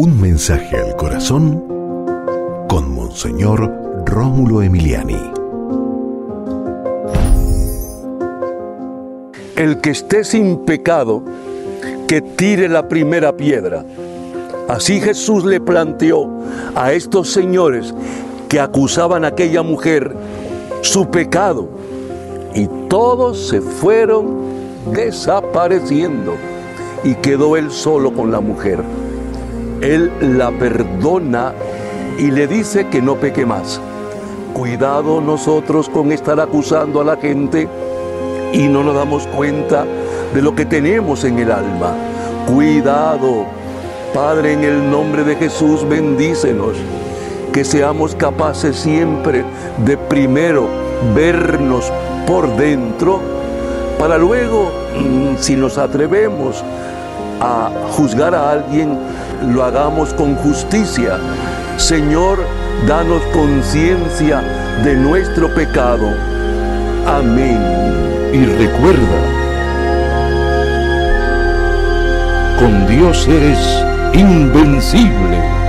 Un mensaje al corazón con Monseñor Rómulo Emiliani. El que esté sin pecado, que tire la primera piedra. Así Jesús le planteó a estos señores que acusaban a aquella mujer su pecado y todos se fueron desapareciendo y quedó él solo con la mujer. Él la perdona y le dice que no peque más. Cuidado nosotros con estar acusando a la gente y no nos damos cuenta de lo que tenemos en el alma. Cuidado, Padre, en el nombre de Jesús, bendícenos, que seamos capaces siempre de primero vernos por dentro, para luego, mm, si nos atrevemos a juzgar a alguien, lo hagamos con justicia. Señor, danos conciencia de nuestro pecado. Amén. Y recuerda, con Dios eres invencible.